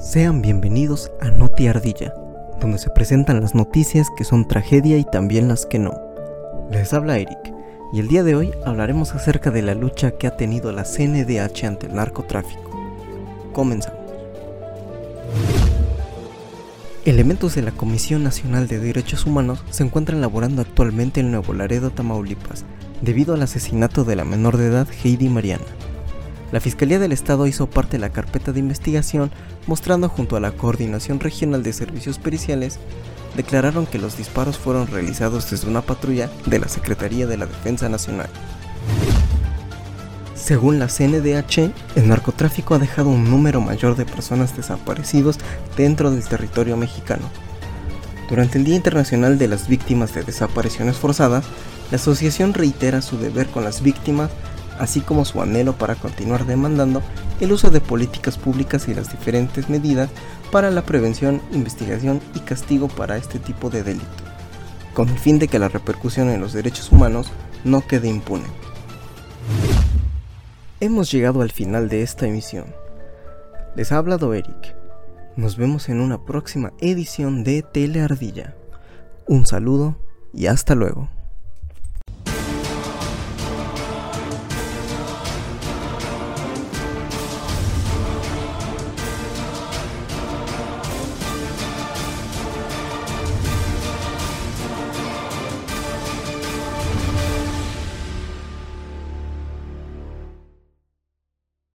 Sean bienvenidos a Noti Ardilla, donde se presentan las noticias que son tragedia y también las que no. Les habla Eric, y el día de hoy hablaremos acerca de la lucha que ha tenido la CNDH ante el narcotráfico. Comenzamos. Elementos de la Comisión Nacional de Derechos Humanos se encuentran laborando actualmente en Nuevo Laredo, Tamaulipas, debido al asesinato de la menor de edad Heidi Mariana. La Fiscalía del Estado hizo parte de la carpeta de investigación, mostrando junto a la Coordinación Regional de Servicios Periciales, declararon que los disparos fueron realizados desde una patrulla de la Secretaría de la Defensa Nacional. Según la CNDH, el narcotráfico ha dejado un número mayor de personas desaparecidos dentro del territorio mexicano. Durante el Día Internacional de las Víctimas de Desapariciones Forzadas, la asociación reitera su deber con las víctimas así como su anhelo para continuar demandando el uso de políticas públicas y las diferentes medidas para la prevención, investigación y castigo para este tipo de delito, con el fin de que la repercusión en los derechos humanos no quede impune. Hemos llegado al final de esta emisión. Les ha hablado Eric. Nos vemos en una próxima edición de Teleardilla. Un saludo y hasta luego.